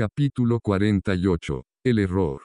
Capítulo 48. El error.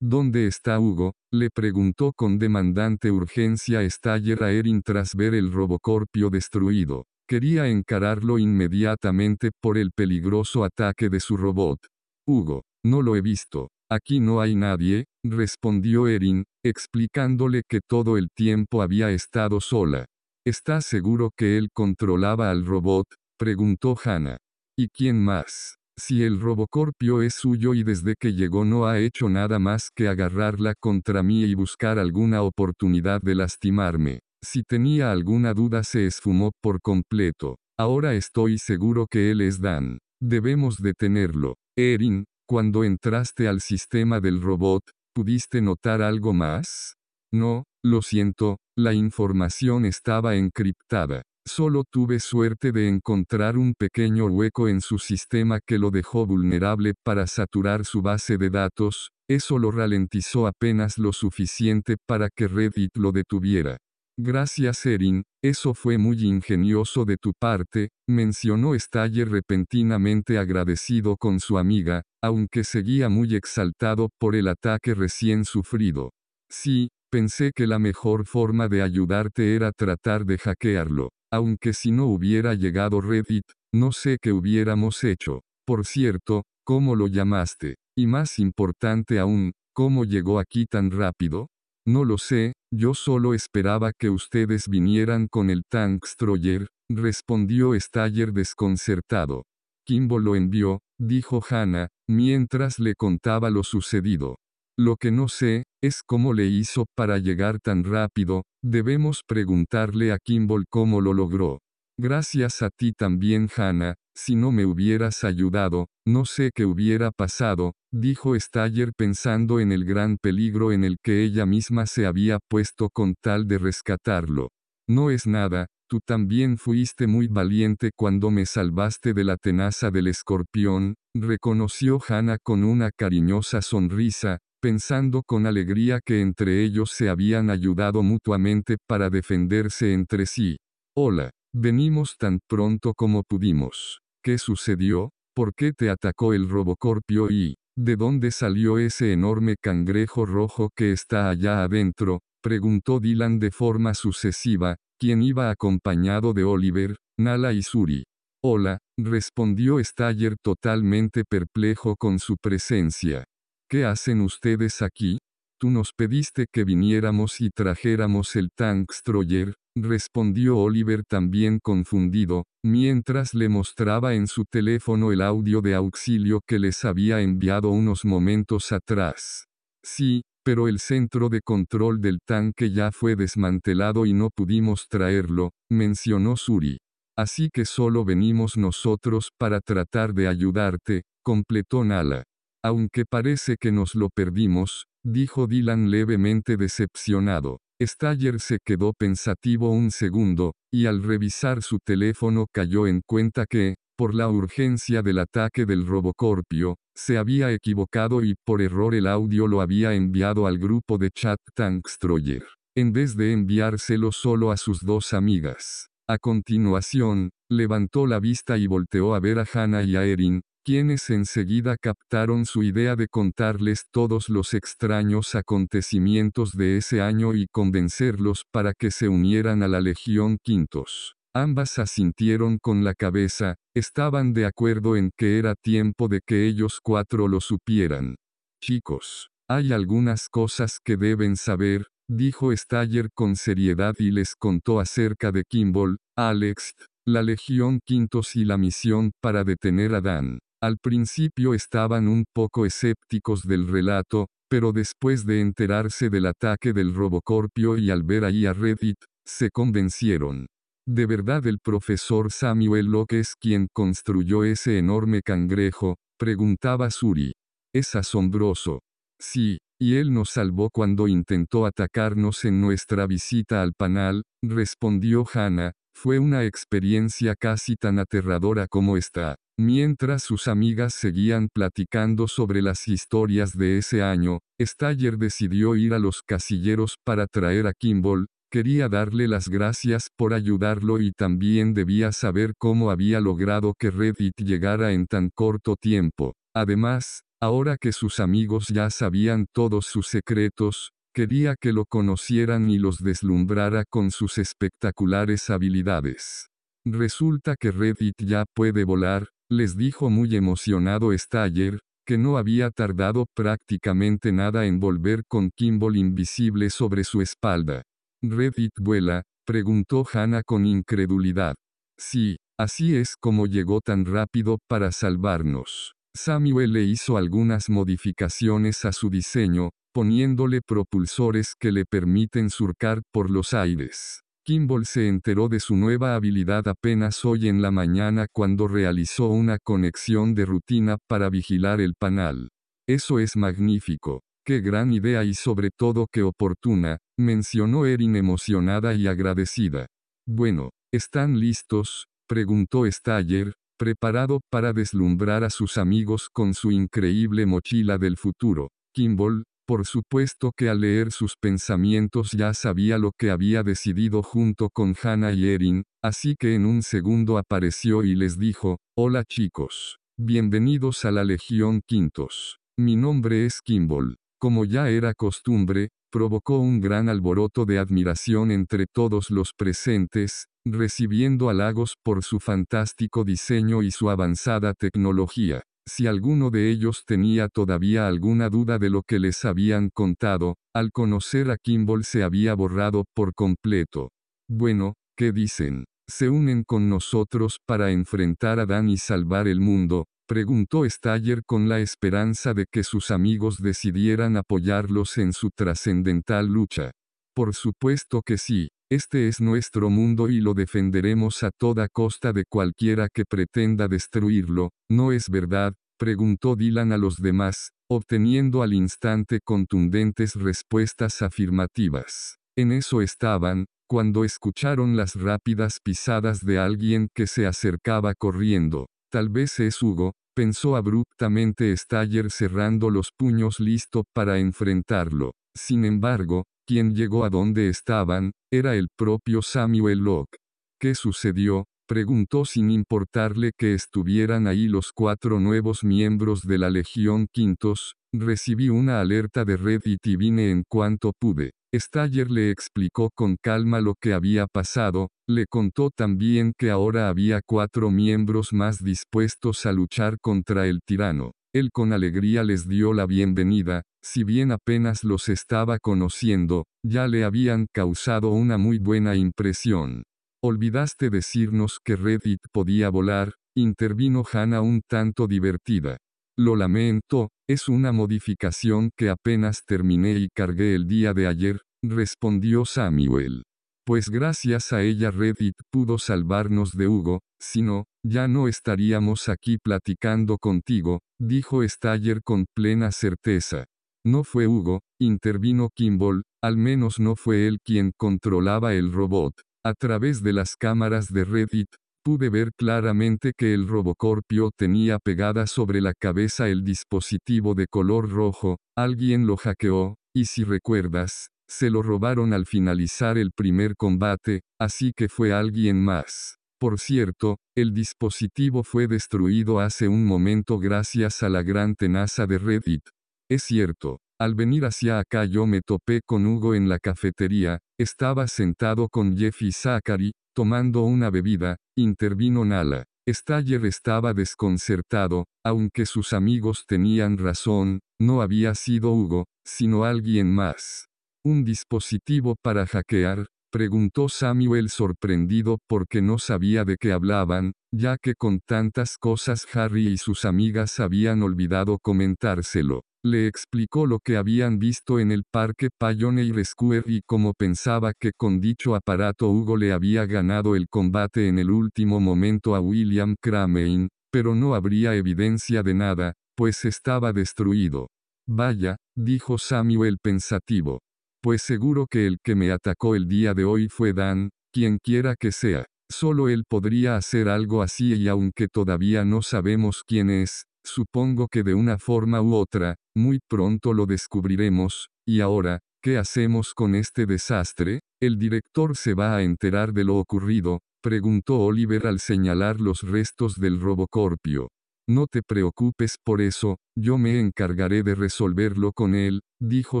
¿Dónde está Hugo? le preguntó con demandante urgencia Staller a Erin tras ver el robocorpio destruido. Quería encararlo inmediatamente por el peligroso ataque de su robot. Hugo, no lo he visto. Aquí no hay nadie, respondió Erin, explicándole que todo el tiempo había estado sola. ¿Estás seguro que él controlaba al robot? preguntó Hannah. ¿Y quién más? Si el robocorpio es suyo y desde que llegó no ha hecho nada más que agarrarla contra mí y buscar alguna oportunidad de lastimarme. Si tenía alguna duda se esfumó por completo. Ahora estoy seguro que él es Dan. Debemos detenerlo. Erin, cuando entraste al sistema del robot, ¿pudiste notar algo más? No, lo siento, la información estaba encriptada. Solo tuve suerte de encontrar un pequeño hueco en su sistema que lo dejó vulnerable para saturar su base de datos, eso lo ralentizó apenas lo suficiente para que Reddit lo detuviera. Gracias Erin, eso fue muy ingenioso de tu parte, mencionó Staller repentinamente agradecido con su amiga, aunque seguía muy exaltado por el ataque recién sufrido. Sí, pensé que la mejor forma de ayudarte era tratar de hackearlo. Aunque si no hubiera llegado Reddit, no sé qué hubiéramos hecho. Por cierto, ¿cómo lo llamaste? Y más importante aún, ¿cómo llegó aquí tan rápido? No lo sé, yo solo esperaba que ustedes vinieran con el Tankstroyer, respondió Staller desconcertado. Kimbo lo envió, dijo Hannah, mientras le contaba lo sucedido. Lo que no sé, es cómo le hizo para llegar tan rápido, debemos preguntarle a Kimball cómo lo logró. Gracias a ti también Hannah, si no me hubieras ayudado, no sé qué hubiera pasado, dijo Staller pensando en el gran peligro en el que ella misma se había puesto con tal de rescatarlo. No es nada, tú también fuiste muy valiente cuando me salvaste de la tenaza del escorpión, reconoció Hannah con una cariñosa sonrisa, pensando con alegría que entre ellos se habían ayudado mutuamente para defenderse entre sí. Hola, venimos tan pronto como pudimos. ¿Qué sucedió? ¿Por qué te atacó el robocorpio y, de dónde salió ese enorme cangrejo rojo que está allá adentro? preguntó Dylan de forma sucesiva, quien iba acompañado de Oliver, Nala y Suri. Hola, respondió Staller totalmente perplejo con su presencia. ¿Qué hacen ustedes aquí? Tú nos pediste que viniéramos y trajéramos el Tankstroyer, respondió Oliver también confundido, mientras le mostraba en su teléfono el audio de auxilio que les había enviado unos momentos atrás. Sí, pero el centro de control del tanque ya fue desmantelado y no pudimos traerlo, mencionó Suri. Así que solo venimos nosotros para tratar de ayudarte, completó Nala. Aunque parece que nos lo perdimos, dijo Dylan levemente decepcionado. Staller se quedó pensativo un segundo, y al revisar su teléfono cayó en cuenta que, por la urgencia del ataque del Robocorpio, se había equivocado y por error el audio lo había enviado al grupo de chat Tankstroyer, en vez de enviárselo solo a sus dos amigas. A continuación, levantó la vista y volteó a ver a Hannah y a Erin, quienes enseguida captaron su idea de contarles todos los extraños acontecimientos de ese año y convencerlos para que se unieran a la Legión Quintos. Ambas asintieron con la cabeza, estaban de acuerdo en que era tiempo de que ellos cuatro lo supieran. Chicos, hay algunas cosas que deben saber, dijo Staller con seriedad y les contó acerca de Kimball, Alex, la Legión Quintos y la misión para detener a Dan. Al principio estaban un poco escépticos del relato, pero después de enterarse del ataque del Robocorpio y al ver ahí a Reddit, se convencieron. ¿De verdad el profesor Samuel Locke es quien construyó ese enorme cangrejo? preguntaba Suri. Es asombroso. Sí, y él nos salvó cuando intentó atacarnos en nuestra visita al panal, respondió Hannah, fue una experiencia casi tan aterradora como esta. Mientras sus amigas seguían platicando sobre las historias de ese año, Staller decidió ir a los casilleros para traer a Kimball, Quería darle las gracias por ayudarlo y también debía saber cómo había logrado que Reddit llegara en tan corto tiempo. Además, ahora que sus amigos ya sabían todos sus secretos, quería que lo conocieran y los deslumbrara con sus espectaculares habilidades. Resulta que Reddit ya puede volar, les dijo muy emocionado Staller, que no había tardado prácticamente nada en volver con Kimball invisible sobre su espalda. Reddit vuela, preguntó Hannah con incredulidad. Sí, así es como llegó tan rápido para salvarnos. Samuel le hizo algunas modificaciones a su diseño, poniéndole propulsores que le permiten surcar por los aires. Kimball se enteró de su nueva habilidad apenas hoy en la mañana cuando realizó una conexión de rutina para vigilar el panal. Eso es magnífico. Qué gran idea y sobre todo qué oportuna, mencionó Erin emocionada y agradecida. Bueno, ¿están listos? preguntó Staller, preparado para deslumbrar a sus amigos con su increíble mochila del futuro. Kimball, por supuesto que al leer sus pensamientos ya sabía lo que había decidido junto con Hannah y Erin, así que en un segundo apareció y les dijo, Hola chicos. Bienvenidos a la Legión Quintos. Mi nombre es Kimball. Como ya era costumbre, provocó un gran alboroto de admiración entre todos los presentes, recibiendo halagos por su fantástico diseño y su avanzada tecnología. Si alguno de ellos tenía todavía alguna duda de lo que les habían contado, al conocer a Kimball se había borrado por completo. Bueno, ¿qué dicen? ¿Se unen con nosotros para enfrentar a Dan y salvar el mundo? Preguntó Staller con la esperanza de que sus amigos decidieran apoyarlos en su trascendental lucha. Por supuesto que sí, este es nuestro mundo y lo defenderemos a toda costa de cualquiera que pretenda destruirlo, ¿no es verdad? preguntó Dylan a los demás, obteniendo al instante contundentes respuestas afirmativas. En eso estaban, cuando escucharon las rápidas pisadas de alguien que se acercaba corriendo. Tal vez es Hugo, pensó abruptamente Staller cerrando los puños listo para enfrentarlo. Sin embargo, quien llegó a donde estaban, era el propio Samuel Locke. ¿Qué sucedió? preguntó sin importarle que estuvieran ahí los cuatro nuevos miembros de la Legión Quintos, recibí una alerta de Reddit y vine en cuanto pude. Staller le explicó con calma lo que había pasado, le contó también que ahora había cuatro miembros más dispuestos a luchar contra el tirano. Él con alegría les dio la bienvenida, si bien apenas los estaba conociendo, ya le habían causado una muy buena impresión. Olvidaste decirnos que Reddit podía volar, intervino Hannah un tanto divertida. Lo lamento, es una modificación que apenas terminé y cargué el día de ayer, respondió Samuel. Pues gracias a ella Reddit pudo salvarnos de Hugo, si no, ya no estaríamos aquí platicando contigo, dijo Staller con plena certeza. No fue Hugo, intervino Kimball, al menos no fue él quien controlaba el robot. A través de las cámaras de Reddit, Pude ver claramente que el Robocorpio tenía pegada sobre la cabeza el dispositivo de color rojo, alguien lo hackeó, y si recuerdas, se lo robaron al finalizar el primer combate, así que fue alguien más. Por cierto, el dispositivo fue destruido hace un momento gracias a la gran tenaza de Reddit. Es cierto, al venir hacia acá yo me topé con Hugo en la cafetería, estaba sentado con Jeff y Zachary, tomando una bebida, intervino Nala. Staller estaba desconcertado, aunque sus amigos tenían razón, no había sido Hugo, sino alguien más. ¿Un dispositivo para hackear? Preguntó Samuel sorprendido porque no sabía de qué hablaban, ya que con tantas cosas Harry y sus amigas habían olvidado comentárselo. Le explicó lo que habían visto en el parque Pioneer Square y cómo pensaba que con dicho aparato Hugo le había ganado el combate en el último momento a William Cramain, pero no habría evidencia de nada, pues estaba destruido. Vaya, dijo Samuel pensativo. Pues seguro que el que me atacó el día de hoy fue Dan, quien quiera que sea. Solo él podría hacer algo así y aunque todavía no sabemos quién es, Supongo que de una forma u otra, muy pronto lo descubriremos, y ahora, ¿Qué hacemos con este desastre? El director se va a enterar de lo ocurrido, preguntó Oliver al señalar los restos del robocorpio. No te preocupes por eso, yo me encargaré de resolverlo con él, dijo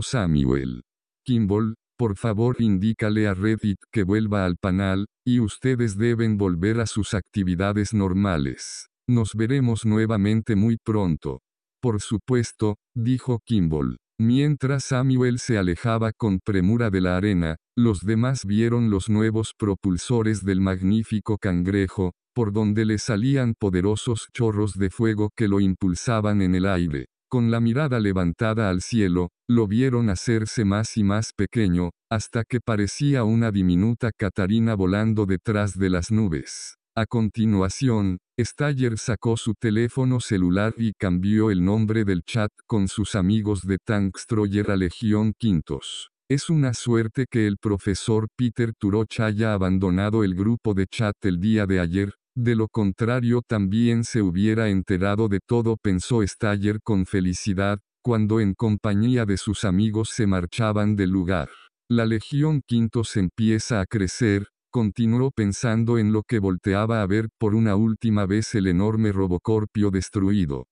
Samuel. Kimball, por favor indícale a Reddit que vuelva al panel, y ustedes deben volver a sus actividades normales. Nos veremos nuevamente muy pronto. Por supuesto, dijo Kimball. Mientras Samuel se alejaba con premura de la arena, los demás vieron los nuevos propulsores del magnífico cangrejo, por donde le salían poderosos chorros de fuego que lo impulsaban en el aire. Con la mirada levantada al cielo, lo vieron hacerse más y más pequeño, hasta que parecía una diminuta Catarina volando detrás de las nubes. A continuación, Staller sacó su teléfono celular y cambió el nombre del chat con sus amigos de Tankstroyer Legión Quintos. Es una suerte que el profesor Peter Turoch haya abandonado el grupo de chat el día de ayer, de lo contrario también se hubiera enterado de todo pensó Staller con felicidad, cuando en compañía de sus amigos se marchaban del lugar. La Legión Quintos empieza a crecer, Continuó pensando en lo que volteaba a ver por una última vez el enorme robocorpio destruido.